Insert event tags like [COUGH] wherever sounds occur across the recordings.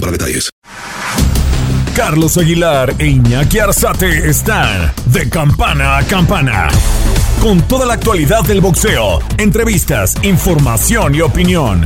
para detalles. Carlos Aguilar e Iñaki Arzate están de campana a campana. Con toda la actualidad del boxeo, entrevistas, información y opinión.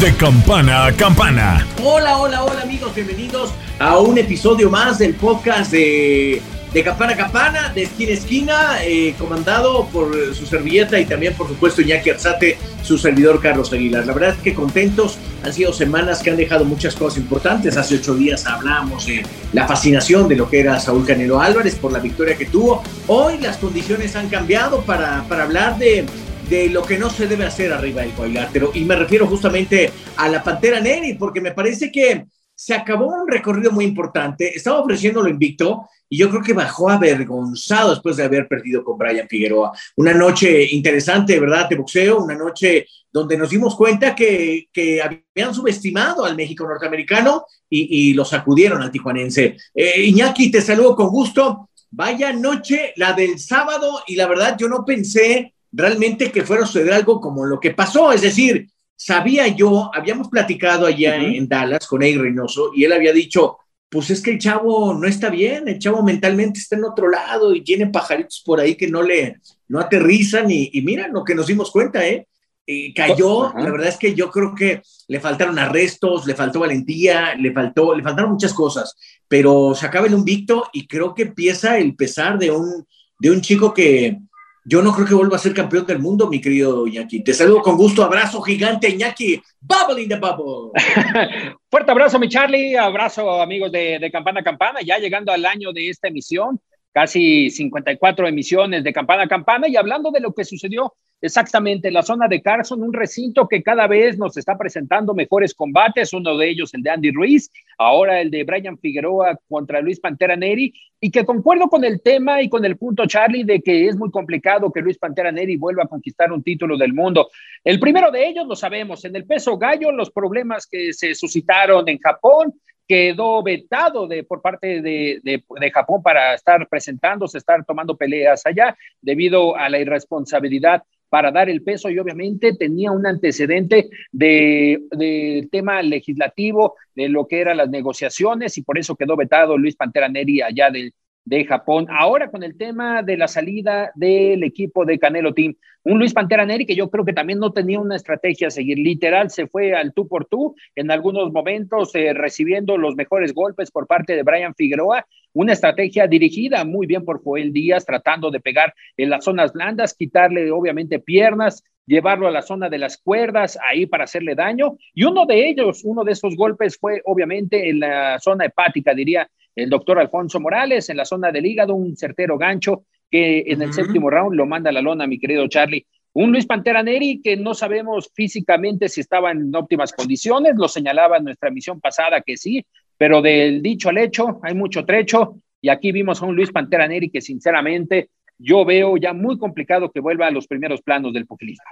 De campana a campana. Hola, hola, hola amigos, bienvenidos a un episodio más del podcast de de campana a campana, de esquina a esquina, eh, comandado por su servilleta y también, por supuesto, Iñaki Arzate, su servidor Carlos Aguilar. La verdad es que contentos, han sido semanas que han dejado muchas cosas importantes. Hace ocho días hablamos de la fascinación de lo que era Saúl Canelo Álvarez por la victoria que tuvo. Hoy las condiciones han cambiado para, para hablar de, de lo que no se debe hacer arriba del cuadrilátero. Y me refiero justamente a la Pantera Neri, porque me parece que se acabó un recorrido muy importante. Estaba ofreciéndolo invicto y yo creo que bajó avergonzado después de haber perdido con Brian Figueroa. Una noche interesante, ¿verdad? De boxeo, una noche donde nos dimos cuenta que, que habían subestimado al México norteamericano y, y lo sacudieron al tijuanense. Eh, Iñaki, te saludo con gusto. Vaya noche la del sábado y la verdad yo no pensé realmente que fuera a suceder algo como lo que pasó, es decir, sabía yo, habíamos platicado allá en Dallas con Ey Reynoso y él había dicho, pues es que el chavo no está bien, el chavo mentalmente está en otro lado y tiene pajaritos por ahí que no le, no aterrizan y, y mira lo que nos dimos cuenta, ¿eh? cayó, la verdad es que yo creo que le faltaron arrestos, le faltó valentía, le faltó, le faltaron muchas cosas, pero se acaba el invicto y creo que empieza el pesar de un, de un chico que, yo no creo que vuelva a ser campeón del mundo, mi querido Iñaki. Te saludo con gusto, abrazo gigante, Iñaki. Bubble in the bubble. [LAUGHS] Fuerte abrazo, mi Charlie. Abrazo, amigos de, de Campana a Campana. Ya llegando al año de esta emisión, casi 54 emisiones de Campana a Campana. Y hablando de lo que sucedió Exactamente, la zona de Carson, un recinto que cada vez nos está presentando mejores combates, uno de ellos el de Andy Ruiz, ahora el de Brian Figueroa contra Luis Pantera Neri, y que concuerdo con el tema y con el punto, Charlie, de que es muy complicado que Luis Pantera Neri vuelva a conquistar un título del mundo. El primero de ellos lo sabemos, en el peso gallo, los problemas que se suscitaron en Japón, quedó vetado de, por parte de, de, Japón para estar presentándose, estar tomando peleas allá, debido a la irresponsabilidad para dar el peso y obviamente tenía un antecedente de, de, tema legislativo de lo que eran las negociaciones y por eso quedó vetado Luis Pantera Neri allá del, de Japón. Ahora con el tema de la salida del equipo de Canelo Team, un Luis Pantera Neri que yo creo que también no tenía una estrategia a seguir, literal se fue al tú por tú en algunos momentos eh, recibiendo los mejores golpes por parte de Brian Figueroa, una estrategia dirigida muy bien por Joel Díaz, tratando de pegar en las zonas blandas, quitarle obviamente piernas, llevarlo a la zona de las cuerdas, ahí para hacerle daño. Y uno de ellos, uno de esos golpes fue obviamente en la zona hepática, diría el doctor Alfonso Morales en la zona del hígado, un certero gancho que en el séptimo round lo manda a la lona, mi querido Charlie. Un Luis Pantera Neri que no sabemos físicamente si estaba en óptimas condiciones, lo señalaba en nuestra emisión pasada que sí, pero del dicho al hecho hay mucho trecho y aquí vimos a un Luis Pantera Neri que sinceramente yo veo ya muy complicado que vuelva a los primeros planos del populismo.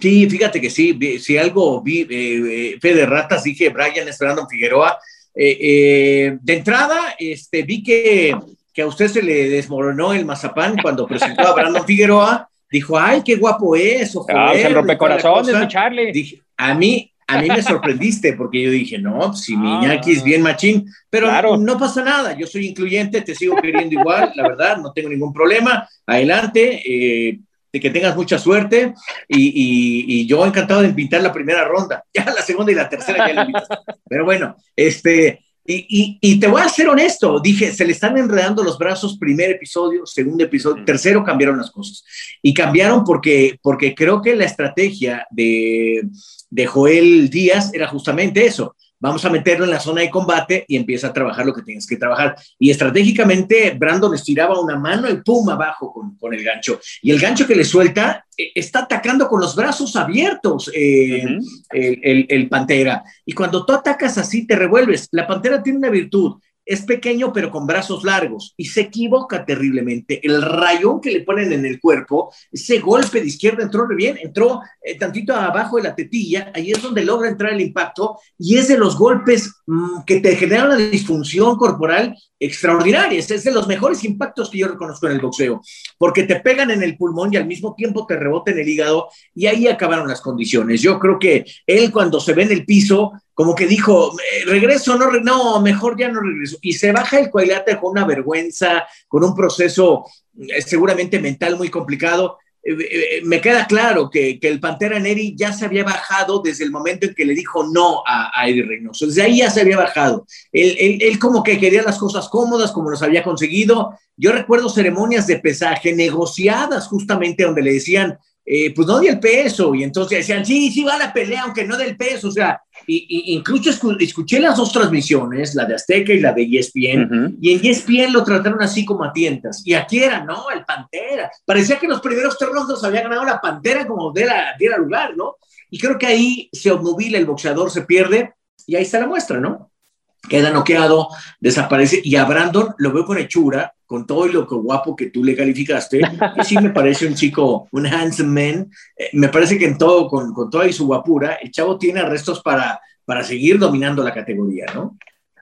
Sí, fíjate que sí, si algo vi, eh, fe de ratas, dije Brian Esperando Figueroa, eh, eh, de entrada, este, vi que, que, a usted se le desmoronó el mazapán cuando presentó a Brandon Figueroa. Dijo, ay, qué guapo es. Ojo, ah, rompecorazones, Charlie. Dije, a mí, a mí me sorprendiste porque yo dije, no, si mi ah. es bien machín, pero no pasa nada, yo soy incluyente, te sigo queriendo igual, la verdad, no tengo ningún problema, adelante, eh, de que tengas mucha suerte y, y, y, yo encantado de pintar la primera ronda, [LAUGHS] ya la segunda y la tercera ya la Pero bueno, este, y, y, te voy a ser honesto, dije, se le están enredando los brazos, primer episodio, segundo episodio, tercero cambiaron las cosas. Y cambiaron porque, porque creo que la estrategia de, de Joel Díaz era justamente eso, vamos a meterlo en la zona de combate y empieza a trabajar lo que tienes que trabajar. Y estratégicamente, Brandon estiraba una mano y pum, abajo con, con el gancho. Y el gancho que le suelta eh, está atacando con los brazos abiertos eh, el, el Pantera. Y cuando tú atacas así, te revuelves. La Pantera tiene una virtud es pequeño pero con brazos largos y se equivoca terriblemente. El rayón que le ponen en el cuerpo, ese golpe de izquierda entró bien, entró eh, tantito abajo de la tetilla, ahí es donde logra entrar el impacto y es de los golpes mm, que te generan una disfunción corporal extraordinaria. Es de los mejores impactos que yo reconozco en el boxeo, porque te pegan en el pulmón y al mismo tiempo te rebota en el hígado y ahí acabaron las condiciones. Yo creo que él cuando se ve en el piso como que dijo, eh, regreso, no, no, mejor ya no regreso. Y se baja el cuadrilátero con una vergüenza, con un proceso eh, seguramente mental muy complicado. Eh, me queda claro que, el Pantera Neri ya se había bajado desde el momento en que le dijo no a, Eddie Reynoso. Desde ahí ya se había bajado. Él, él, como que quería las cosas cómodas, como los había conseguido. Yo recuerdo ceremonias de pesaje negociadas justamente donde le decían, eh, pues no di el peso, y entonces decían, sí, sí va la pelea, aunque no del peso, o sea, y, incluso escuché las dos transmisiones, la de Azteca y la de ESPN, y en ESPN lo trataron así como a tientas, y aquí era, no, el Pantera, parecía que los primeros tres rondos había ganado la Pantera como diera, diera lugar, ¿no? Y creo que ahí se obnubila el boxeador, se pierde, y ahí está la muestra, ¿no? Queda noqueado, desaparece, y a Brandon lo veo con hechura, con todo lo que guapo que tú le calificaste, que sí me parece un chico, un handsome man, eh, me parece que en todo, con, con toda y su guapura, el chavo tiene arrestos para, para seguir dominando la categoría, ¿no?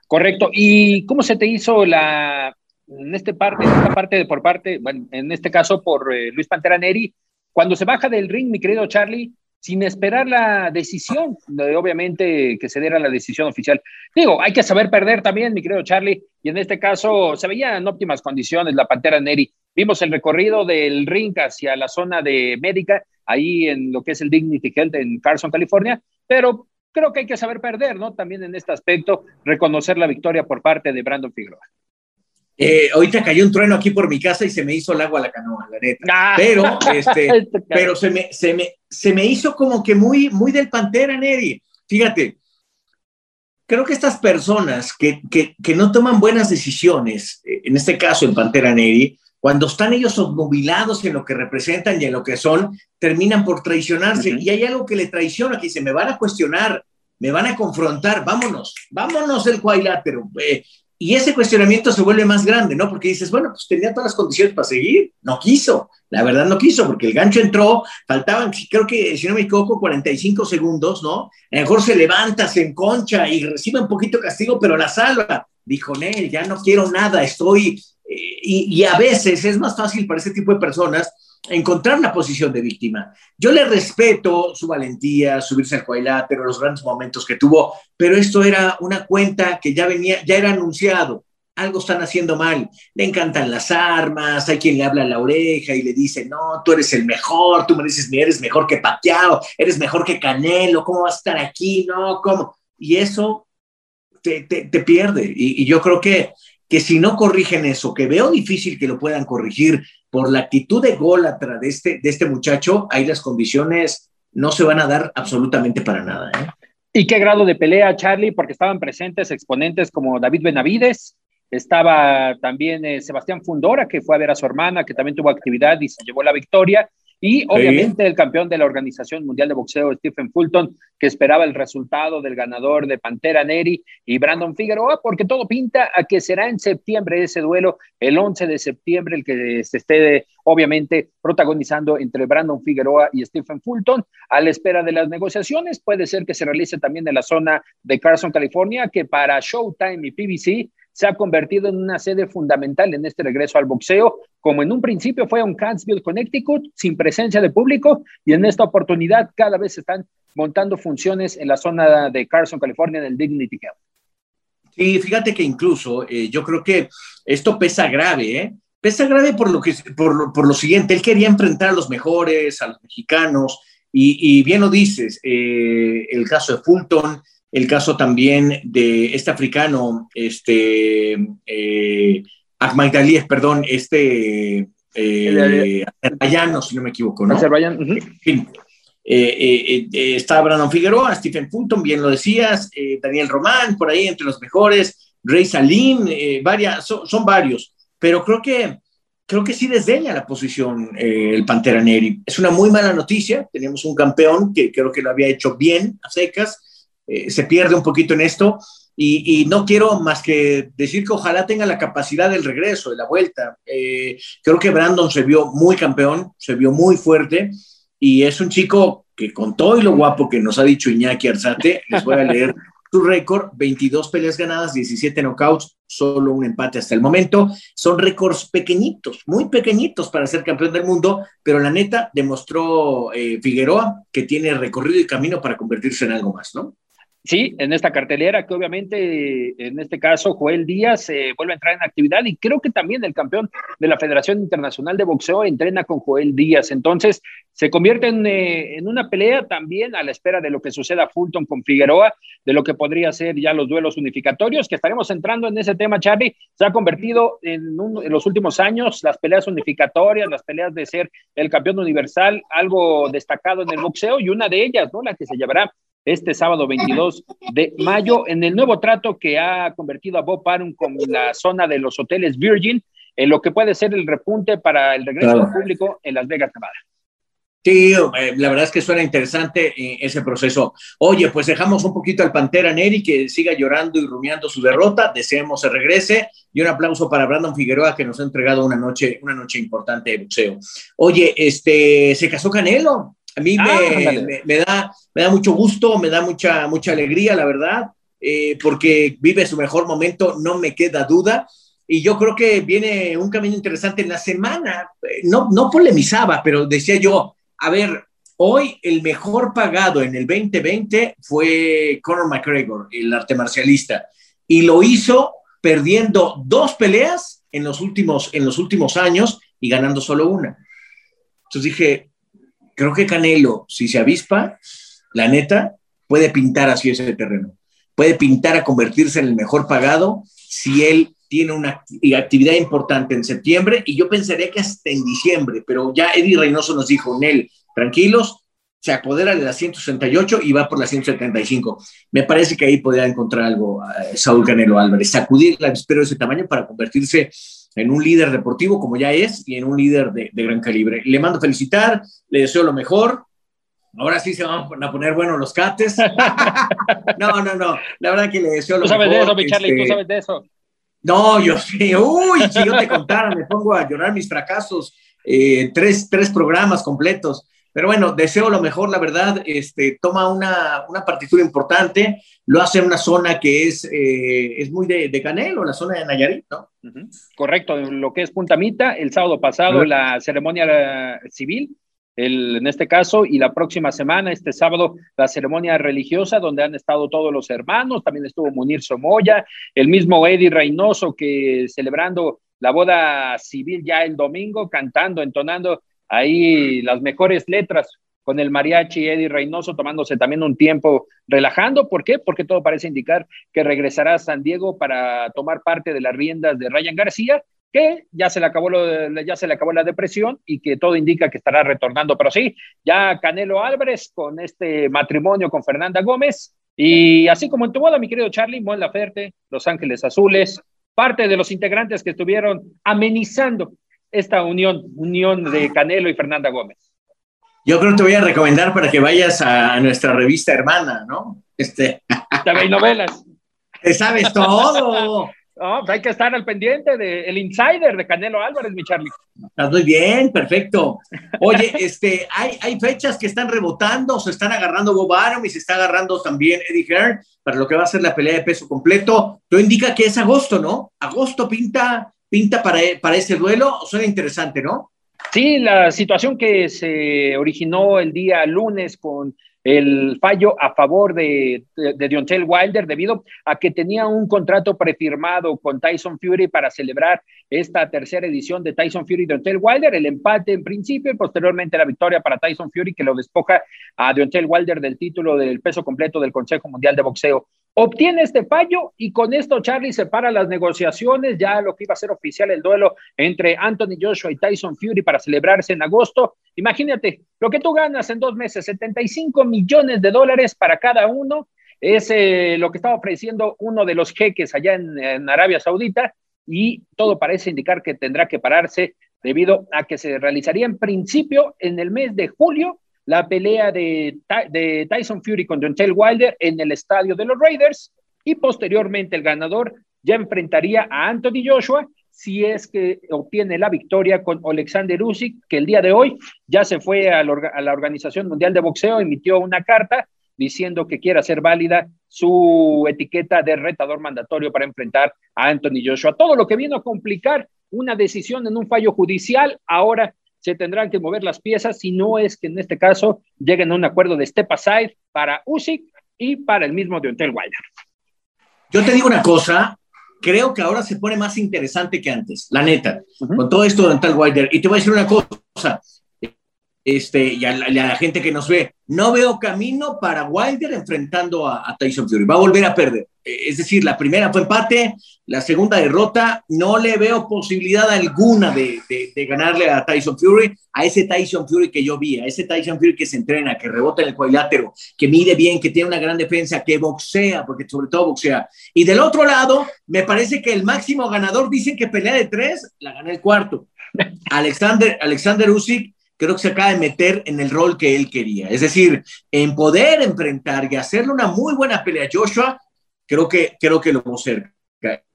Correcto. ¿Y cómo se te hizo la, en este parte, en esta parte por parte, bueno, en este caso por eh, Luis Pantera Neri, cuando se baja del ring, mi querido Charlie, sin esperar la decisión, obviamente que se diera la decisión oficial. Digo, hay que saber perder también, mi querido Charlie, y en este caso se veía en óptimas condiciones la Pantera Neri. Vimos el recorrido del ring hacia la zona de médica, ahí en lo que es el Dignity Health en Carson, California, pero creo que hay que saber perder, ¿no? También en este aspecto, reconocer la victoria por parte de Brandon Figueroa. Eh, ahorita cayó un trueno aquí por mi casa y se me hizo el agua a la canoa, la neta. Ah. Pero, [LAUGHS] este, pero se, me, se, me, se me hizo como que muy, muy del Pantera, Neri. Fíjate, creo que estas personas que, que, que, no toman buenas decisiones, eh, en este caso el Pantera Neri, cuando están ellos obnubilados en lo que representan y en lo que son, terminan por traicionarse. Y hay algo que le traiciona, que dice, me van a cuestionar, me van a confrontar, vámonos, vámonos del cuadrilátero. Eh, y ese cuestionamiento se vuelve más grande, ¿no? Porque dices, bueno, pues tenía todas las condiciones para seguir, no quiso, la verdad no quiso, porque el gancho entró, faltaban, creo que, si no me equivoco, 45 segundos, ¿no? A lo mejor se levanta, se enconcha y recibe un poquito castigo, pero la salva. Dijo, Nel, ya no quiero nada, estoy... Eh, y, y a veces es más fácil para ese tipo de personas encontrar la posición de víctima. Yo le respeto su valentía, subirse al cuadrilátero, los grandes momentos que tuvo, pero esto era una cuenta que ya venía, ya era anunciado. Algo están haciendo mal. Le encantan las armas, hay quien le habla a la oreja y le dice, no, tú eres el mejor, tú me dices, eres mejor que Pacquiao, eres mejor que Canelo, ¿cómo vas a estar aquí? No, ¿cómo? Y eso te, pierde. Y, y yo creo que que si no corrigen eso, que veo difícil que lo puedan corregir por la actitud de gólatra de este, de este muchacho, ahí las condiciones no se van a dar absolutamente para nada. ¿eh? ¿Y qué grado de pelea, Charlie? Porque estaban presentes exponentes como David Benavides, estaba también eh, Sebastián Fundora, que fue a ver a su hermana, que también tuvo actividad y se llevó la victoria, y obviamente el campeón de la Organización Mundial de Boxeo, Stephen Fulton, que esperaba el resultado del ganador de Pantera Neri y Brandon Figueroa, porque todo pinta a que será en septiembre ese duelo, el 11 de septiembre, el que se esté obviamente protagonizando entre Brandon Figueroa y Stephen Fulton. A la espera de las negociaciones, puede ser que se realice también en la zona de Carson, California, que para Showtime y PBC se ha convertido en una sede fundamental en este regreso al boxeo, como en un principio fue un Huntsville, Connecticut, sin presencia de público, y en esta oportunidad cada vez están montando funciones en la zona de Carson, California, en el Dignity Health. Sí, fíjate que incluso eh, yo creo que esto pesa grave, ¿eh? Pesa grave por lo, que, por, por lo siguiente, él quería enfrentar a los mejores, a los mexicanos, y, bien lo dices, eh, el caso de Fulton, el caso también de este africano, este, eh, perdón, este, eh, azerbaiyano, si no me equivoco, ¿no? Azerbaiyano. eh, eh, está Brandon Figueroa, Stephen Fulton, bien lo decías, Daniel Román, por ahí entre los mejores, Rey Salim, varias, son, varios, pero creo que, creo que sí desdeña la posición el Pantera Neri. Es una muy mala noticia, tenemos un campeón que creo que lo había hecho bien a secas, se pierde un poquito en esto, y, no quiero más que decir que ojalá tenga la capacidad del regreso, de la vuelta. creo que Brandon se vio muy campeón, se vio muy fuerte y es un chico que con todo y lo guapo que nos ha dicho Iñaki Arzate, les voy a leer su récord, 22 peleas ganadas, 17 knockouts, solo un empate hasta el momento. Son récords pequeñitos, muy pequeñitos para ser campeón del mundo, pero la neta demostró eh, Figueroa que tiene recorrido y camino para convertirse en algo más, ¿no? Sí, en esta cartelera que obviamente en este caso Joel Díaz eh, vuelve a entrar en actividad y creo que también el campeón de la Federación Internacional de Boxeo entrena con Joel Díaz. Entonces se convierte en, eh, en, una pelea también a la espera de lo que suceda Fulton con Figueroa, de lo que podría ser ya los duelos unificatorios, que estaremos entrando en ese tema, Charlie. Se ha convertido en, en los últimos años las peleas unificatorias, las peleas de ser el campeón universal, algo destacado en el boxeo y una de ellas, ¿no? La que se llevará este sábado 22 de mayo en el nuevo trato que ha convertido a Bob Arum con la zona de los hoteles Virgin en lo que puede ser el repunte para el regreso del público en Las Vegas, Nevada. Sí, eh, la verdad es que suena interesante eh, ese proceso. Oye, pues dejamos un poquito al Pantera Neri que siga llorando y rumiando su derrota. Deseemos se regrese y un aplauso para Brandon Figueroa que nos ha entregado una noche, una noche importante de boxeo. Oye, este, se casó Canelo. A mí ah, me, da, me da mucho gusto, me da mucha, mucha alegría, la verdad, eh, porque vive su mejor momento, no me queda duda. Y yo creo que viene un camino interesante en la semana. No, no polemizaba, pero decía yo, a ver, hoy el mejor pagado en el 2020 fue Conor McGregor, el arte marcialista, y lo hizo perdiendo dos peleas en los últimos, en los últimos años y ganando solo una. Entonces dije, creo que Canelo, si se avispa, la neta, puede pintar así ese terreno. Puede pintar a convertirse en el mejor pagado si él tiene una actividad importante en septiembre y yo pensaría que hasta en diciembre, pero ya Eddie Reynoso nos dijo, Nel, tranquilos, se apodera de la 168 y va por la 175. Me parece que ahí podría encontrar algo eh, Saúl Canelo Álvarez, sacudir la espero de ese tamaño para convertirse en un líder deportivo como ya es y en un líder de, gran calibre. Le mando felicitar, le deseo lo mejor. Ahora sí se van a poner buenos los cates. [LAUGHS] no, no, no. La verdad que le deseo lo mejor. Tú sabes de eso, mi Charlie, tú este, sabes de eso. No, yo sí. Uy, si yo te contara, me pongo a llorar mis fracasos. Eh, tres, tres programas completos. Pero bueno, deseo lo mejor, la verdad, este, toma una, una partitura importante, lo hace en una zona que es, eh, es muy de, de, Canelo, la zona de Nayarit, ¿no? Correcto, lo que es Puntamita, el sábado pasado la ceremonia civil, el, en este caso, y la próxima semana, este sábado, la ceremonia religiosa, donde han estado todos los hermanos, también estuvo Munir Somoya, el mismo Eddie Reynoso, que celebrando la boda civil ya el domingo, cantando, entonando ahí las mejores letras con el mariachi Eddie Reynoso tomándose también un tiempo relajando. ¿Por qué? Porque todo parece indicar que regresará a San Diego para tomar parte de las riendas de Ryan García, que ya se le acabó lo, ya se le acabó la depresión y que todo indica que estará retornando. Pero sí, ya Canelo Álvarez con este matrimonio con Fernanda Gómez y así como en tu boda, mi querido Charlie, Mon Laferte, Los Ángeles Azules, parte de los integrantes que estuvieron amenizando esta unión, unión de Canelo y Fernanda Gómez? Yo creo que te voy a recomendar para que vayas a nuestra revista hermana, ¿no? Este. [LAUGHS] TV novelas. [LAUGHS] Te sabes todo. Pues hay que estar al pendiente del insider de Canelo Álvarez, mi Charlie. Estás muy bien, perfecto. Oye, este, hay, hay fechas que están rebotando, se están agarrando Bob Arum y se está agarrando también Eddie Hearn para lo que va a ser la pelea de peso completo. Tú indica que es agosto, ¿no? Agosto pinta pinta para, para ese duelo? Suena interesante, ¿no? Sí, la situación que se originó el día lunes con el fallo a favor de, de, Deontay Wilder debido a que tenía un contrato prefirmado con Tyson Fury para celebrar esta tercera edición de Tyson Fury y Deontay Wilder, el empate en principio y posteriormente la victoria para Tyson Fury que lo despoja a Deontay Wilder del título del peso completo del Consejo Mundial de Boxeo. Obtiene este fallo y con esto Charlie separa las negociaciones, ya lo que iba a ser oficial el duelo entre Anthony Joshua y Tyson Fury para celebrarse en agosto. Imagínate, lo que tú ganas en dos meses, 75 millones de dólares para cada uno, es eh, lo que estaba ofreciendo uno de los jeques allá en Arabia Saudita y todo parece indicar que tendrá que pararse debido a que se realizaría en principio en el mes de julio la pelea de, Tyson Fury con Taylor Wilder en el estadio de los Raiders y posteriormente el ganador ya enfrentaría a Anthony Joshua si es que obtiene la victoria con Alexander Usyk, que el día de hoy ya se fue a la, Organización Mundial de Boxeo, emitió una carta diciendo que quiere hacer válida su etiqueta de retador mandatorio para enfrentar a Anthony Joshua. Todo lo que vino a complicar una decisión en un fallo judicial, ahora se tendrán que mover las piezas si no es que en este caso lleguen a un acuerdo de step aside para Usyk y para el mismo Deontay Wilder. Yo te digo una cosa, creo que ahora se pone más interesante que antes, la neta, con todo esto de Deontay Wilder. Y te voy a decir una cosa, este, y a la, gente que nos ve, no veo camino para Wilder enfrentando a, Tyson Fury. Va a volver a perder. Eh, es decir, la primera fue empate, la segunda derrota. No le veo posibilidad alguna de, ganarle a Tyson Fury, a ese Tyson Fury que yo vi, a ese Tyson Fury que se entrena, que rebota en el cuadrilátero, que mide bien, que tiene una gran defensa, que boxea, porque sobre todo boxea. Y del otro lado, me parece que el máximo ganador, dicen que pelea de tres, la gana el cuarto. [LAUGHS] Alexander, Alexander Usyk creo que se acaba de meter en el rol que él quería. Es decir, en poder enfrentar y hacerle una muy buena pelea a Joshua, creo que, creo que lo cerca.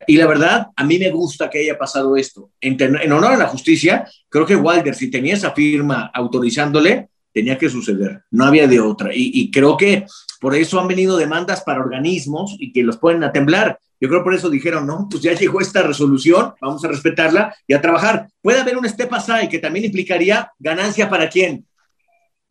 Y la verdad, a mí me gusta que haya pasado esto. En, honor a la justicia, creo que Wilder, si tenía esa firma autorizándole, tenía que suceder. No había de otra. Y, y creo que por eso han venido demandas para organismos y que los pueden a temblar. Yo creo por eso dijeron, no, pues ya llegó esta resolución, vamos a respetarla y a trabajar. Puede haber un step aside que también implicaría ganancia para quién?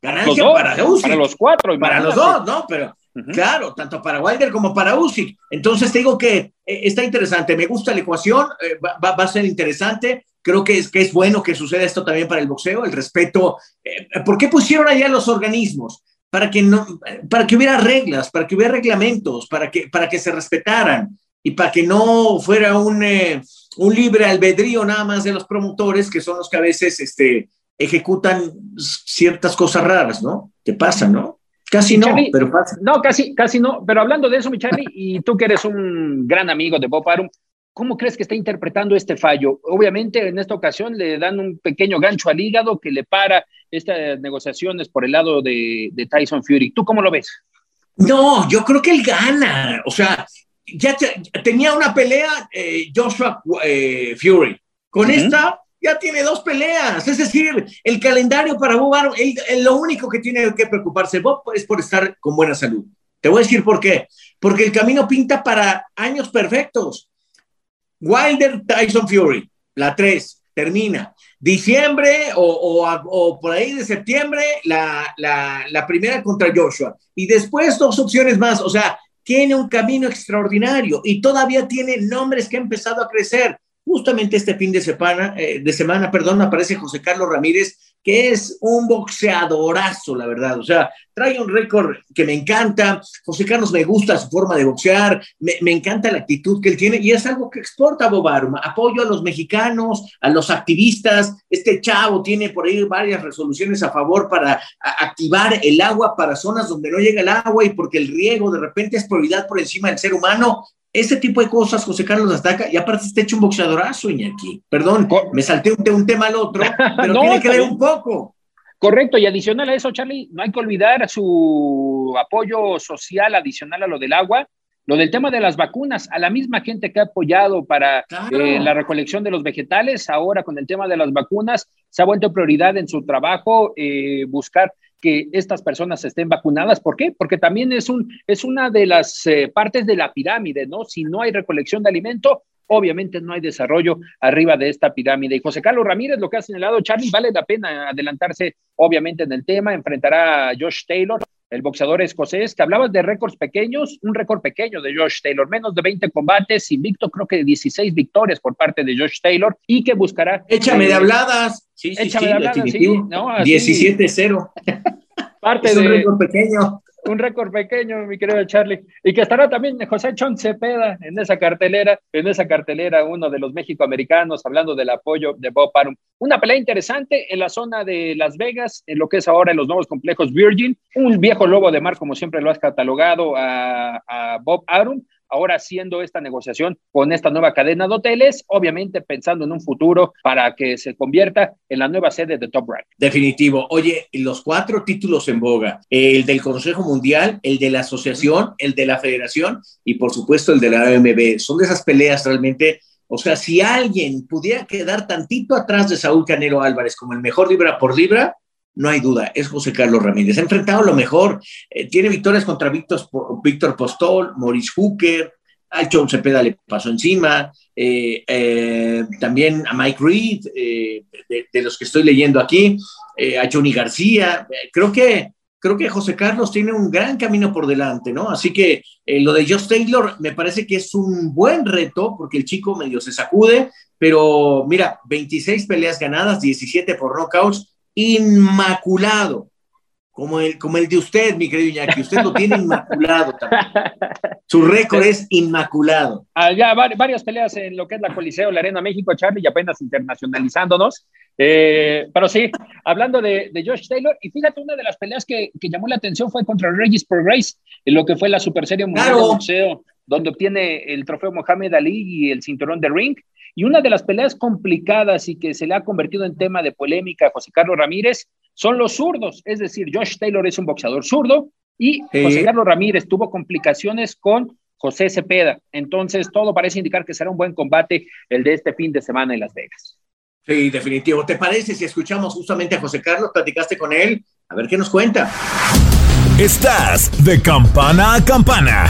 Ganancia para Usyk. Para los cuatro. Para los dos, ¿no? Pero claro, tanto para Wilder como para Usyk. Entonces te digo que eh, está interesante, me gusta la ecuación, eh, va, a ser interesante. Creo que es, que es bueno que suceda esto también para el boxeo, el respeto. Eh, ¿Por qué pusieron allá los organismos? Para que, no, para que hubiera reglas, para que hubiera reglamentos, para que, para que se respetaran y para que no fuera un, eh, un libre albedrío nada más de los promotores, que son los que a veces este, ejecutan ciertas cosas raras, ¿no? ¿Qué pasa, no? Casi no, pero pasa. No, casi, casi no. Pero hablando de eso, mi Charlie, y tú que eres un gran amigo de Bob Arum, ¿cómo crees que está interpretando este fallo? Obviamente, en esta ocasión le dan un pequeño gancho al hígado que le para estas negociaciones por el lado de, de Tyson Fury. ¿Tú cómo lo ves? No, yo creo que él gana. O sea, ya tenía una pelea eh, Joshua eh, Fury. Con esta ya tiene dos peleas. Es decir, el calendario para Bob Arum, lo único que tiene que preocuparse Bob es por estar con buena salud. Te voy a decir por qué. Porque el camino pinta para años perfectos. Wilder Tyson Fury, la 3, termina. Diciembre o, por ahí de septiembre, la, la primera contra Joshua. Y después dos opciones más. O sea, tiene un camino extraordinario y todavía tiene nombres que han empezado a crecer. Justamente este fin de semana, eh, de perdón, aparece José Carlos Ramírez, que es un boxeadorazo, la verdad. O sea, trae un récord que me encanta. José Carlos me gusta su forma de boxear, me, encanta la actitud que él tiene y es algo que exporta Bob Apoyo a los mexicanos, a los activistas. Este chavo tiene por ahí varias resoluciones a favor para activar el agua para zonas donde no llega el agua y porque el riego de repente es prioridad por encima del ser humano. Ese tipo de cosas, José Carlos destaca, y aparte está hecho un boxeadorazo, Iñaki. Perdón, me salté un, un tema al otro, [LAUGHS] pero tiene que ver un poco. Correcto, y adicional a eso, Charlie, no hay que olvidar su apoyo social adicional a lo del agua, lo del tema de las vacunas, a la misma gente que ha apoyado para eh, la recolección de los vegetales, ahora con el tema de las vacunas, se ha vuelto prioridad en su trabajo eh, buscar que estas personas estén vacunadas. ¿Por qué? Porque también es, un, es una de las eh, partes de la pirámide, ¿no? Si no hay recolección de alimento, obviamente no hay desarrollo arriba de esta pirámide. Y José Carlos Ramírez, lo que ha señalado Charlie, vale la pena adelantarse, obviamente, en el tema. Enfrentará a Josh Taylor, el boxeador escocés, que hablabas de récords pequeños, un récord pequeño de Josh Taylor, menos de 20 combates, invicto, creo que 16 victorias por parte de Josh Taylor, y que buscará. Échame de habladas. Sí, sí, Échame de habladas, sí. 17-0. Parte es un récord pequeño. Un récord pequeño, mi querido Charlie. Y que estará también José Chon Cepeda en esa cartelera, en esa cartelera, uno de los mexicoamericanos, hablando del apoyo de Bob Arum. Una pelea interesante en la zona de Las Vegas, en lo que es ahora en los nuevos complejos Virgin. Un viejo lobo de mar, como siempre lo has catalogado a, a Bob Arum ahora haciendo esta negociación con esta nueva cadena de hoteles, obviamente pensando en un futuro para que se convierta en la nueva sede de Top Rank. Definitivo. Oye, los cuatro títulos en boga, el del Consejo Mundial, el de la Asociación, el de la Federación y por supuesto el de la AMB, son de esas peleas realmente o sea, si alguien pudiera quedar tantito atrás de Saúl Canelo Álvarez como el mejor libra por libra, no hay duda, es José Carlos Ramírez. Ha enfrentado lo mejor. Eh, tiene victorias contra Víctor, Víctor Postol, Maurice Hooker, a John Cepeda le pasó encima, eh, eh, también a Mike Reed, de, los que estoy leyendo aquí, a Johnny García. creo que creo que José Carlos tiene un gran camino por delante, ¿no? Así que lo de Josh Taylor me parece que es un buen reto porque el chico medio se sacude, pero mira, 26 peleas ganadas, 17 por knockouts, inmaculado, como el, como el de usted, mi querido Iñaki. Usted lo tiene inmaculado también. Su récord es inmaculado. Ah, ya varias peleas en lo que es la Coliseo, la Arena México, Charlie, y apenas internacionalizándonos. Eh, pero sí, hablando de, de, Josh Taylor, y fíjate, una de las peleas que, que llamó la atención fue contra Regis Grace, en lo que fue la Super Serie Mundial de Boxeo, donde obtiene el trofeo Mohamed Ali y el cinturón de ring. Y una de las peleas complicadas y que se le ha convertido en tema de polémica a José Carlos Ramírez son los zurdos. Es decir, Josh Taylor es un boxeador zurdo y José Carlos Ramírez tuvo complicaciones con José Cepeda. Entonces, todo parece indicar que será un buen combate el de este fin de semana en Las Vegas. Sí, definitivo. ¿Te parece si escuchamos justamente a José Carlos? ¿Platicaste con él? A ver qué nos cuenta. Estás de campana a campana.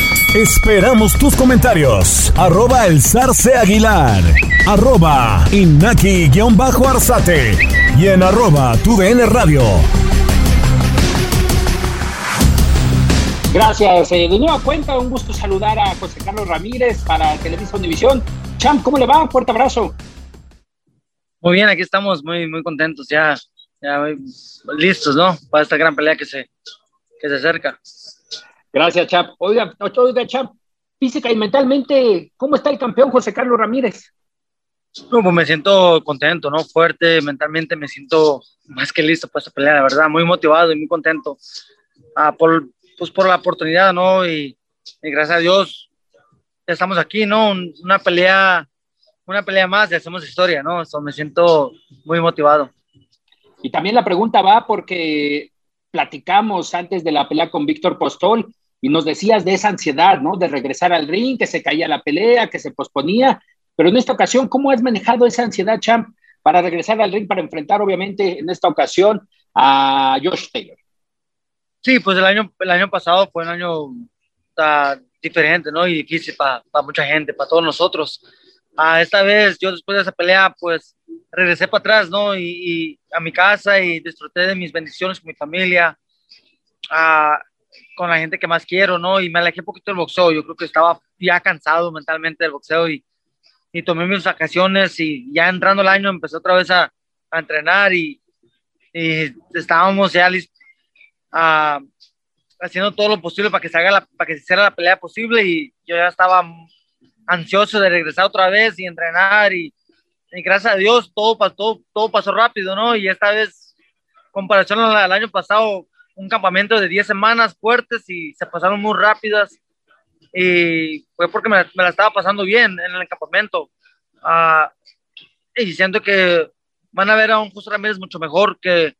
Esperamos tus comentarios. Arroba el zarce aguilar. Arroba inaki-arzate. Y en arroba tu radio. Gracias. Eh, de nueva cuenta, un gusto saludar a José Carlos Ramírez para Televisa Univisión. Champ, ¿cómo le va? Fuerte abrazo. Muy bien, aquí estamos muy, muy contentos, ya, ya listos, ¿no? Para esta gran pelea que se, que se acerca. Gracias, Chap. Oiga, oiga, Chap, física y mentalmente, ¿cómo está el campeón José Carlos Ramírez? No, pues me siento contento, ¿no? Fuerte, mentalmente me siento más que listo para esta pelea, la verdad, muy motivado y muy contento ah, por, pues por la oportunidad, ¿no? Y, gracias a Dios ya estamos aquí, ¿no? Una pelea, una pelea más y hacemos historia, ¿no? Eso me siento muy motivado. Y también la pregunta va porque platicamos antes de la pelea con Víctor Postol y nos decías de esa ansiedad, ¿no? De regresar al ring, que se caía la pelea, que se posponía, pero en esta ocasión, ¿cómo has manejado esa ansiedad, Champ, para regresar al ring, para enfrentar, obviamente, en esta ocasión a Josh Taylor? Sí, pues el año, el año pasado fue un año uh, diferente, ¿no? Y difícil para mucha gente, para todos nosotros. Uh, esta vez, yo después de esa pelea, pues regresé para atrás, ¿no? Y, y, a mi casa y disfruté de mis bendiciones con mi familia, uh, con la gente que más quiero, ¿no? Y me alejé un poquito del boxeo. Yo creo que estaba ya cansado mentalmente del boxeo y, y tomé mis vacaciones y ya entrando el año empecé otra vez a, a entrenar y, y, estábamos ya listos, uh, haciendo todo lo posible para que se haga la, para que se hiciera la pelea posible y yo ya estaba ansioso de regresar otra vez y entrenar y, y gracias a Dios todo, todo, todo pasó rápido, ¿no? Y esta vez, comparación al año pasado, un campamento de 10 semanas fuertes y se pasaron muy rápidas y fue porque me, la estaba pasando bien en el campamento. Uh, y siento que van a ver a un José Ramírez mucho mejor que,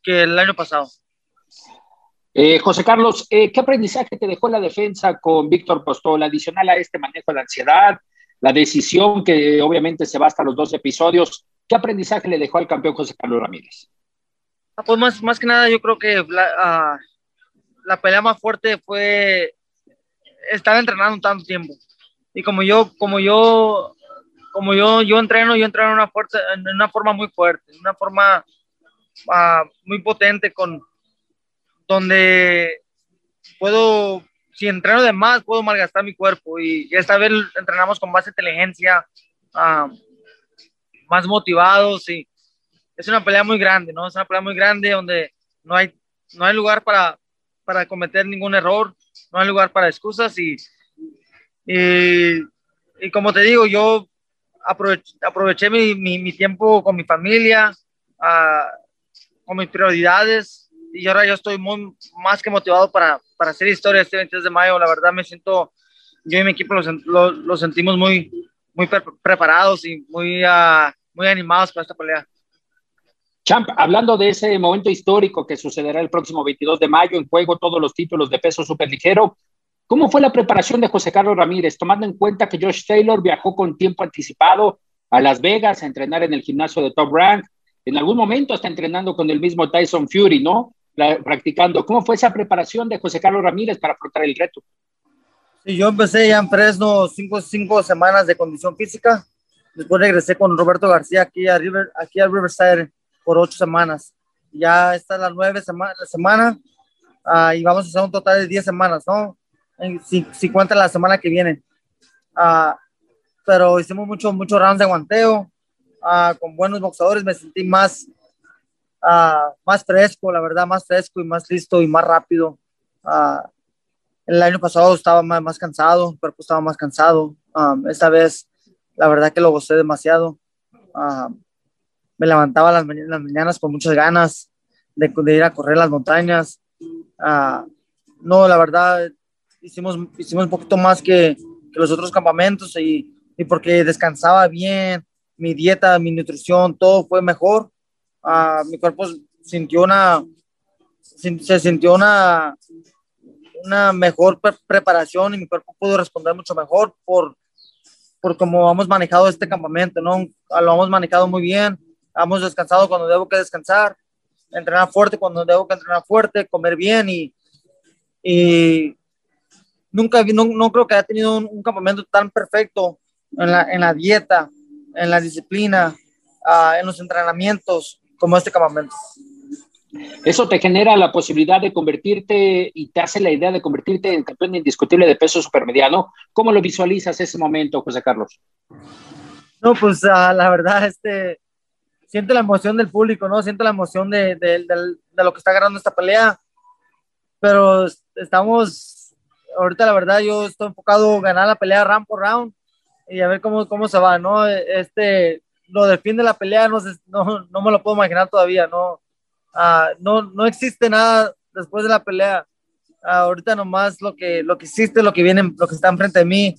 que el año pasado. Eh, José Carlos, eh, ¿qué aprendizaje te dejó la defensa con Víctor Postol, adicional a este manejo de ansiedad, la decisión que obviamente se va hasta los dos episodios? ¿Qué aprendizaje le dejó al campeón José Carlos Ramírez? Ah, pues más, más que nada, yo creo que la, uh, la pelea más fuerte fue estar entrenando tanto tiempo. Y como yo, como yo, como yo, yo entreno, yo entreno en una, fuerza, en una forma muy fuerte, en una forma uh, muy potente, con donde puedo, si entreno de más, puedo malgastar mi cuerpo. Y esta vez entrenamos con más inteligencia, uh, más motivados y es una pelea muy grande, ¿no? Es una pelea muy grande donde no hay, no hay lugar para, para cometer ningún error, no hay lugar para excusas y, y, y como te digo, yo aproveché, aproveché mi, mi, mi, tiempo con mi familia, uh, con mis prioridades y ahora yo estoy muy, más que motivado para, para hacer historia este 23 de mayo. La verdad me siento, yo y mi equipo lo, lo, lo sentimos muy, muy pre preparados y muy, uh, muy animados para esta pelea. Champ, hablando de ese momento histórico que sucederá el próximo 22 de mayo, en juego todos los títulos de peso superligero, ¿cómo fue la preparación de José Carlos Ramírez, tomando en cuenta que Josh Taylor viajó con tiempo anticipado a Las Vegas a entrenar en el gimnasio de Top Rank, en algún momento está entrenando con el mismo Tyson Fury, ¿no? La, practicando. ¿Cómo fue esa preparación de José Carlos Ramírez para afrontar el reto? Sí, yo empecé ya en Fresno cinco, cinco semanas de condición física. Después regresé con Roberto García aquí a, River, aquí a Riverside por ocho semanas. Ya está la nueve sema la semana uh, y vamos a hacer un total de diez semanas, ¿no? Si, si cuenta la semana que viene. Uh, pero hicimos muchos mucho rounds de guanteo uh, con buenos boxeadores. Me sentí más, más fresco, la verdad, más fresco y más listo y más rápido. el año pasado estaba más, más cansado, cuerpo estaba más cansado. Um, esta vez, la verdad que lo gocé demasiado. Me levantaba las, mañanas, las mañanas con muchas ganas de, de, ir a correr las montañas. Uh, no, la verdad, hicimos, hicimos un poquito más que, que los otros campamentos y, y, porque descansaba bien, mi dieta, mi nutrición, todo fue mejor. Uh, mi cuerpo sintió una, se sintió una, una mejor pre preparación y mi cuerpo pudo responder mucho mejor por, por cómo hemos manejado este campamento, ¿no? Lo hemos manejado muy bien hemos descansado cuando debo que descansar, entrenar fuerte cuando debo que entrenar fuerte, comer bien y, y nunca, no, no creo que haya tenido un, un, campamento tan perfecto en la, en la dieta, en la disciplina, uh, en los entrenamientos como este campamento. Eso te genera la posibilidad de convertirte y te hace la idea de convertirte en campeón indiscutible de peso supermediano. ¿Cómo lo visualizas ese momento, José Carlos? No, pues uh, la verdad, este, siente la emoción del público, ¿no? Siente la emoción de, de, de, de, lo que está agarrando esta pelea. Pero estamos, ahorita la verdad, yo estoy enfocado en ganar la pelea round por round y a ver cómo, cómo se va, ¿no? Este, lo defiende la pelea, no, no, no me lo puedo imaginar todavía, ¿no? Uh, no, no existe nada después de la pelea. Uh, ahorita nomás lo que, lo que existe, lo que viene, lo que está enfrente de mí.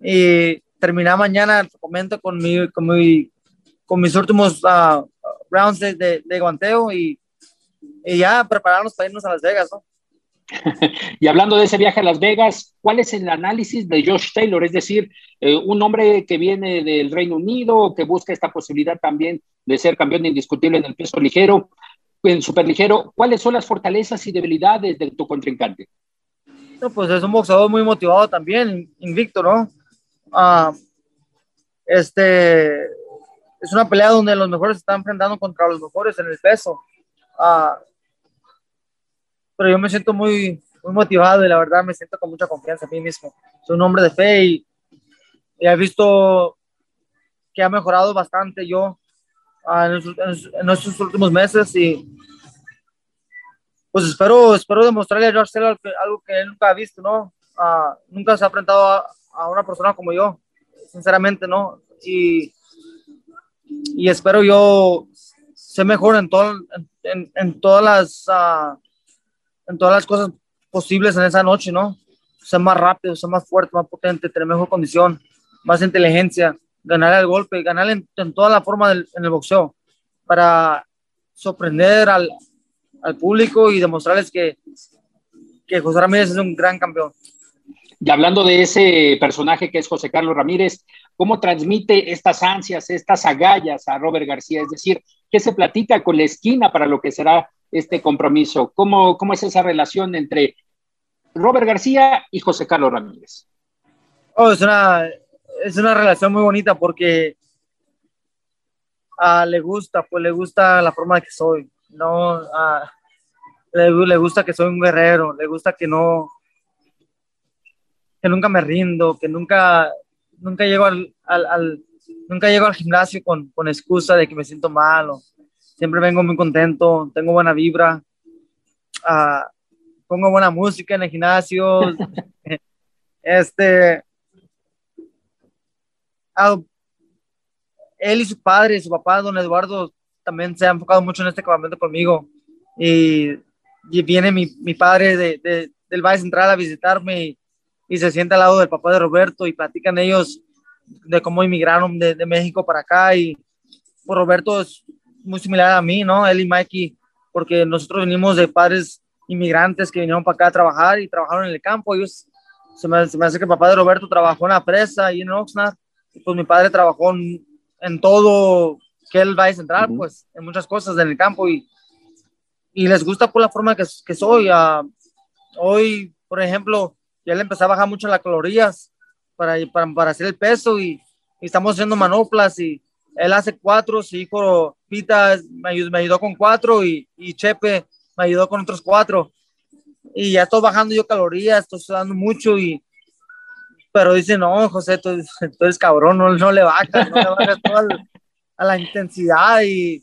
Y terminar mañana, comento con mi, con mi con mis últimos uh, rounds de, de, de, guanteo y, y ya prepararnos para irnos a Las Vegas, ¿no? [LAUGHS] y hablando de ese viaje a Las Vegas, ¿cuál es el análisis de Josh Taylor? Es decir, eh, un hombre que viene del Reino Unido, que busca esta posibilidad también de ser campeón indiscutible en el peso ligero, en superligero. ¿Cuáles son las fortalezas y debilidades de tu contrincante? No, pues es un boxeador muy motivado también, invicto, ¿no? Ah, este es una pelea donde los mejores están enfrentando contra los mejores en el peso. Ah, pero yo me siento muy, muy motivado y la verdad me siento con mucha confianza en mí mismo. Soy un hombre de fe y, he visto que ha mejorado bastante yo ah, en, estos, últimos meses y pues espero, espero demostrarle a George algo, que él nunca ha visto, ¿no? Ah, nunca se ha enfrentado a, a, una persona como yo, sinceramente, ¿no? Y, y espero yo ser mejor en, todo, en, en todas las... Uh, en todas las cosas posibles en esa noche, ¿no? Ser más rápido, ser más fuerte, más potente, tener mejor condición, más inteligencia, ganar el golpe, ganar en, toda la forma en el boxeo, para sorprender al, al público y demostrarles que, que José Ramírez es un gran campeón. Y hablando de ese personaje que es José Carlos Ramírez, ¿cómo transmite estas ansias, estas agallas a Robert García? Es decir, ¿qué se platica con la esquina para lo que será este compromiso? ¿Cómo, cómo es esa relación entre Robert García y José Carlos Ramírez? Oh, es, una, es una relación muy bonita porque uh, le gusta, pues le gusta la forma que soy, no, uh, le, le, gusta que soy un guerrero, le gusta que no, que nunca me rindo, que nunca, nunca llego al, al, nunca llego al gimnasio con, con excusa de que me siento mal Siempre vengo muy contento, tengo buena vibra, uh, pongo buena música en el gimnasio. [LAUGHS] este, uh, él y su padre, su papá, don Eduardo, también se han enfocado mucho en este campamento conmigo. Y, viene mi, mi padre de, de, del Valle Central a visitarme y, se sienta al lado del papá de Roberto y platican ellos de cómo inmigraron de, de México para acá. Y pues, Roberto es muy similar a mí, ¿no? Él y Mikey, porque nosotros venimos de padres inmigrantes que vinieron para acá a trabajar y trabajaron en el campo. Ellos, se me, se me hace que el papá de Roberto trabajó en la presa y en Oxnard, y pues mi padre trabajó en, en todo que él va a centrar, pues, en muchas cosas en el campo y, y les gusta por la forma que, que soy. Uh, hoy, por ejemplo, ya le empecé a bajar mucho las calorías para, para, para hacer el peso y, y estamos haciendo manoplas y, él hace cuatro, su hijo Pita me ayudó, me ayudó con cuatro y, y, Chepe me ayudó con otros cuatro. Y ya estoy bajando yo calorías, estoy sudando mucho y... Pero dice, no, José, tú, [LAUGHS] eres cabrón, no, no, le bajas, no le bajas toda a la intensidad y,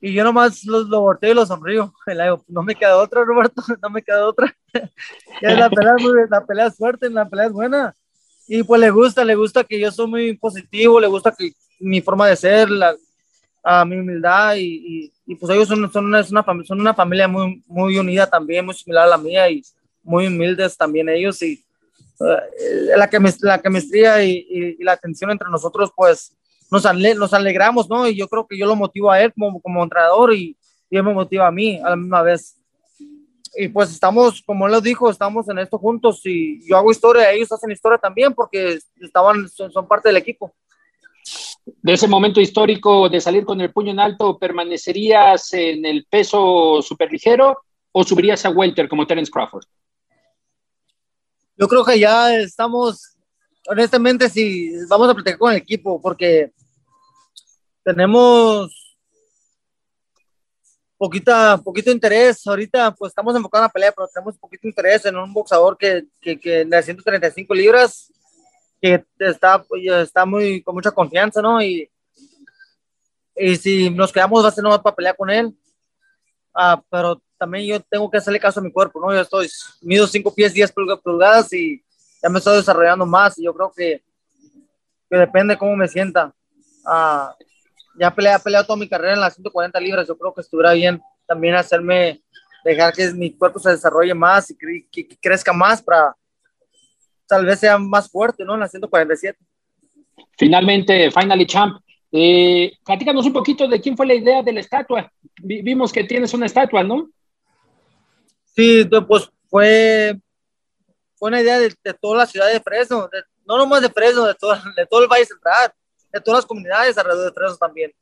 y yo nomás lo, lo volteo y lo sonrío. [LAUGHS] Le digo, no me queda otra, Roberto, [LAUGHS] no me queda otra. [LAUGHS] la, pelea, la pelea es fuerte, la pelea es buena. Y pues le gusta, le gusta que yo soy muy positivo, le gusta que, mi forma de ser, la, a mi humildad y, y, pues ellos son, son, una, son una familia muy, muy unida también, muy similar a la mía y muy humildes también ellos y uh, la, que la chemistría y, y, la atención entre nosotros pues nos, ale, nos alegramos, ¿no? Y yo creo que yo lo motivo a él como, como entrenador y, y él me motiva a mí a la misma vez. Y pues estamos, como él lo dijo, estamos en esto juntos y yo hago historia, ellos hacen historia también porque estaban, son, son parte del equipo de ese momento histórico de salir con el puño en alto, ¿permanecerías en el peso superligero o subirías a welter como Terence Crawford? Yo creo que ya estamos, honestamente, si vamos a platicar con el equipo, porque tenemos poquita, poquito interés. Ahorita, pues estamos enfocados en la pelea, pero tenemos poquito interés en un boxador que, que, que de 135 libras que está, está muy con mucha confianza, ¿no? Y, y si nos quedamos va a ser nomás para pelear con él. Ah, pero también yo tengo que hacerle caso a mi cuerpo, ¿no? Yo estoy, mido 5 pies 10 pulgadas y ya me estoy desarrollando más y yo creo que, que depende cómo me sienta. Ah, ya he peleado toda mi carrera en las 140 libras, yo creo que estuviera bien también hacerme, dejar que mi cuerpo se desarrolle más y que crezca más para, tal vez sea más fuerte, ¿no? En la 147. Finalmente, Finally Champ, eh, platícanos un poquito de quién fue la idea de la estatua. Vimos que tienes una estatua, ¿no? Sí, pues fue, fue una idea de, toda la ciudad de Fresno, no nomás de Fresno, de todo, de todo el Valle Central, de todas las comunidades alrededor de Fresno también.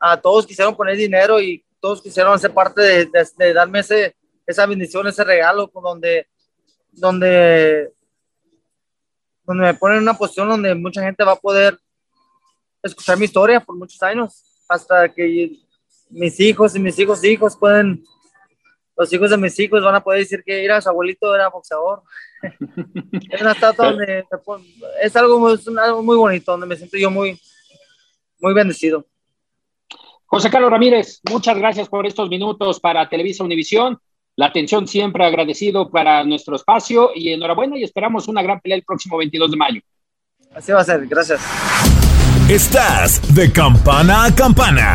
A todos quisieron poner dinero y todos quisieron ser parte de, darme ese, esa bendición, ese regalo, donde, donde, donde me ponen en una posición donde mucha gente va a poder escuchar mi historia por muchos años, hasta que mis hijos y mis hijos hijos pueden, los hijos de mis hijos van a poder decir que ir a su abuelito era boxeador. [LAUGHS] es una estatua [LAUGHS] donde es algo, es algo muy bonito, donde me siento yo muy, muy bendecido. José Carlos Ramírez, muchas gracias por estos minutos para Televisa Univisión. La atención siempre agradecido para nuestro espacio y enhorabuena y esperamos una gran pelea el próximo 22 de mayo. Así va a ser, gracias. Estás de campana a campana.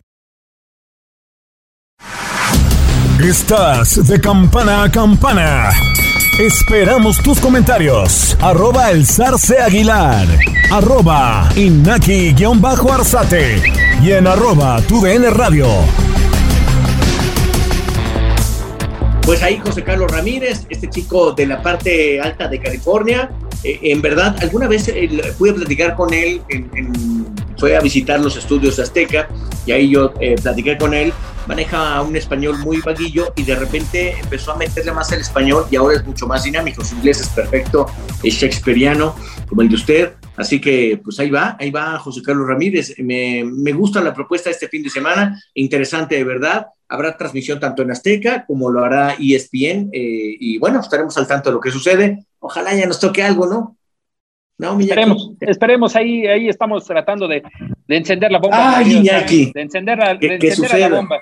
Estás de campana a campana. Esperamos tus comentarios. Arroba el zarce aguilar. Arroba inaki-arzate. Y en arroba tu radio. Pues ahí José Carlos Ramírez, este chico de la parte alta de California. Eh, en verdad, alguna vez eh, pude platicar con él, fue a visitar los estudios de Azteca y ahí yo eh, platiqué con él maneja un español muy vaguillo y de repente empezó a meterle más al español y ahora es mucho más dinámico. Su inglés es perfecto, es shakespeariano como el de usted. Así que pues ahí va, ahí va José Carlos Ramírez. Me, me gusta la propuesta de este fin de semana, interesante de verdad. Habrá transmisión tanto en Azteca como lo hará ESPN eh, y bueno, estaremos al tanto de lo que sucede. Ojalá ya nos toque algo, ¿no? No, esperemos, esperemos, ahí, ahí estamos tratando de, de encender la bomba. ¡Ay, Iñaki! De encender, la, de encender la bomba.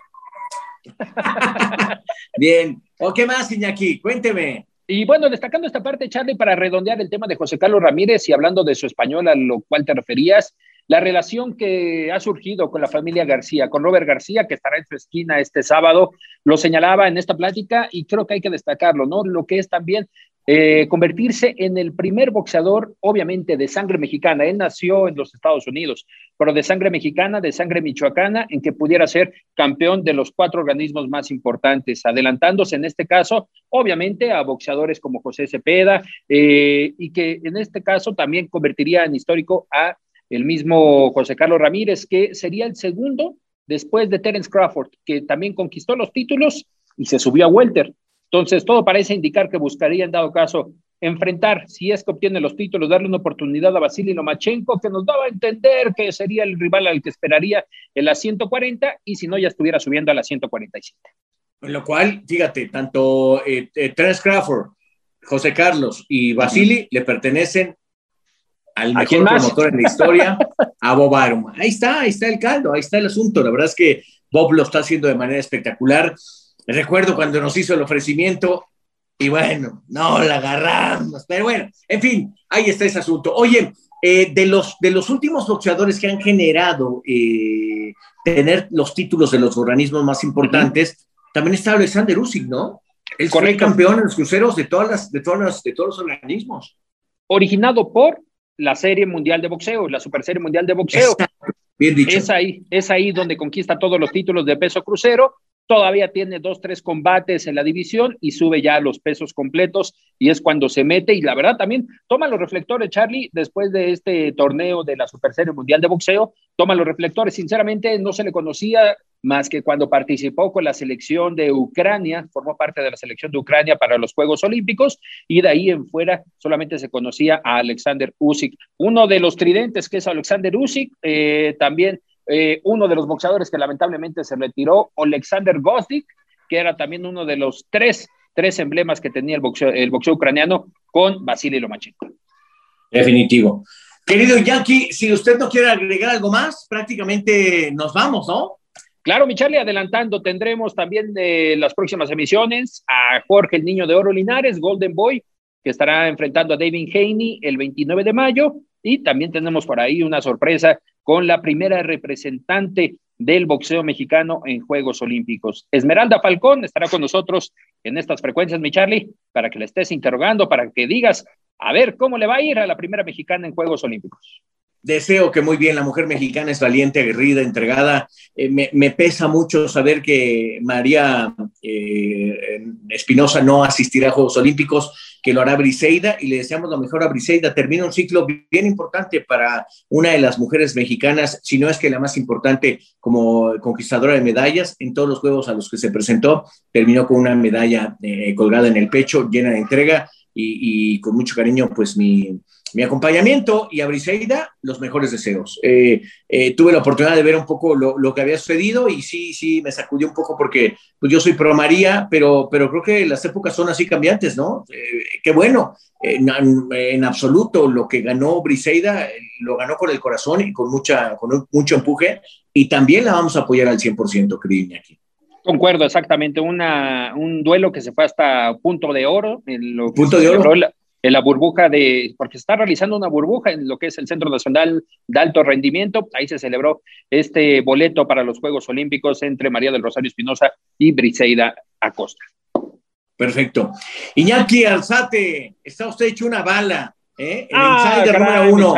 [LAUGHS] Bien. ¿O qué más, Iñaki? Cuénteme. Y bueno, destacando esta parte, Charlie, para redondear el tema de José Carlos Ramírez y hablando de su español a lo cual te referías, la relación que ha surgido con la familia García, con Robert García, que estará en su esquina este sábado, lo señalaba en esta plática y creo que hay que destacarlo, ¿no? Lo que es también eh, convertirse en el primer boxeador, obviamente, de sangre mexicana. Él nació en los Estados Unidos, pero de sangre mexicana, de sangre michoacana, en que pudiera ser campeón de los cuatro organismos más importantes, adelantándose en este caso, obviamente, a boxeadores como José Cepeda, eh, y que en este caso también convertiría en histórico a el mismo José Carlos Ramírez, que sería el segundo después de Terence Crawford, que también conquistó los títulos y se subió a Welter. Entonces, todo parece indicar que buscaría, en dado caso, enfrentar, si es que obtiene los títulos, darle una oportunidad a Vasily Lomachenko, que nos daba a entender que sería el rival al que esperaría en la 140, y si no, ya estuviera subiendo a la 147. En lo cual, fíjate, tanto eh, eh Crawford, José Carlos y Vasily le pertenecen al mejor promotor en la historia, [LAUGHS] a Bob Arum. Ahí está, ahí está el caldo, ahí está el asunto. La verdad es que Bob lo está haciendo de manera espectacular. Recuerdo cuando nos hizo el ofrecimiento y bueno, no la agarramos, pero bueno, en fin, ahí está ese asunto. Oye, eh, de, los, de los últimos boxeadores que han generado eh, tener los títulos de los organismos más importantes, también está Alexander Usyk, ¿no? Él fue campeón en los cruceros de, todas las, de, todas las, de todos los organismos. Originado por la Serie Mundial de Boxeo, la Super Serie Mundial de Boxeo. Bien dicho. Es ahí, es ahí donde conquista todos los títulos de peso crucero todavía tiene dos, tres combates en la división y sube ya los pesos completos y es cuando se mete y la verdad también toma los reflectores, Charlie, después de este torneo de la Super Serie Mundial de Boxeo, toma los reflectores. Sinceramente no se le conocía más que cuando participó con la selección de Ucrania, formó parte de la selección de Ucrania para los Juegos Olímpicos y de ahí en fuera solamente se conocía a Alexander Usyk. Uno de los tridentes que es Alexander Usyk, eh, también eh, uno de los boxeadores que lamentablemente se retiró, Alexander Gostik, que era también uno de los tres, tres emblemas que tenía el boxeo, el boxeo ucraniano con Vasily Lomachenko. Definitivo. Querido Jackie, si usted no quiere agregar algo más, prácticamente nos vamos, ¿no? Claro, mi Charlie, adelantando, tendremos también de las próximas emisiones a Jorge el Niño de Oro Linares, Golden Boy, que estará enfrentando a David Haney el 29 de mayo. Y también tenemos por ahí una sorpresa con la primera representante del boxeo mexicano en Juegos Olímpicos. Esmeralda Falcón estará con nosotros en estas frecuencias, mi Charlie, para que le estés interrogando, para que digas, a ver, ¿cómo le va a ir a la primera mexicana en Juegos Olímpicos? Deseo que muy bien, la mujer mexicana es valiente, aguerrida, entregada. Eh, me, pesa mucho saber que María eh, Espinosa no asistirá a Juegos Olímpicos, que lo hará Briseida y le deseamos lo mejor a Briseida. Termina un ciclo bien importante para una de las mujeres mexicanas, si no es que la más importante como conquistadora de medallas en todos los Juegos a los que se presentó. Terminó con una medalla eh, colgada en el pecho, llena de entrega y con mucho cariño, pues mi mi acompañamiento y a Briseida los mejores deseos. Eh, eh, tuve la oportunidad de ver un poco lo, que había sucedido y sí, sí, me sacudió un poco porque pues yo soy pro María, pero, pero creo que las épocas son así cambiantes, ¿no? Eh, qué bueno, en, absoluto lo que ganó Briseida lo ganó con el corazón y con, mucha, con mucho empuje y también la vamos a apoyar al 100%, querido aquí. Concuerdo, exactamente. Una, un duelo que se fue hasta punto de oro. En lo punto de oro en la burbuja de, porque está realizando una burbuja en lo que es el Centro Nacional de Alto Rendimiento. Ahí se celebró este boleto para los Juegos Olímpicos entre María del Rosario Espinosa y Briseida Acosta. Perfecto. Iñaki Alzate, está usted hecho una bala, ¿eh? El ah, insider número uno.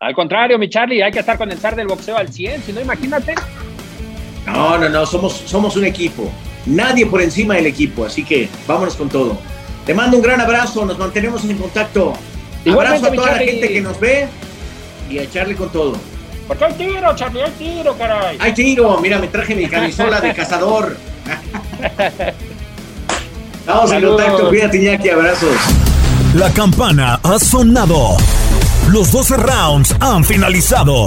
Al contrario, mi Charlie, hay que estar con el zar del boxeo al 100, si no, imagínate. No, no, no, somos, somos un equipo. Nadie por encima del equipo, así que vámonos con todo. Te mando un gran abrazo, nos mantenemos en contacto. abrazo a toda la gente que nos ve y a echarle con todo. Porque hay tiro, Charlie, hay tiro, caray. Hay tiro, mira, me traje mi camisola de cazador. [LAUGHS] Vamos en contacto, cuídate, Iñaki, abrazos. La campana ha sonado. Los 12 rounds han finalizado.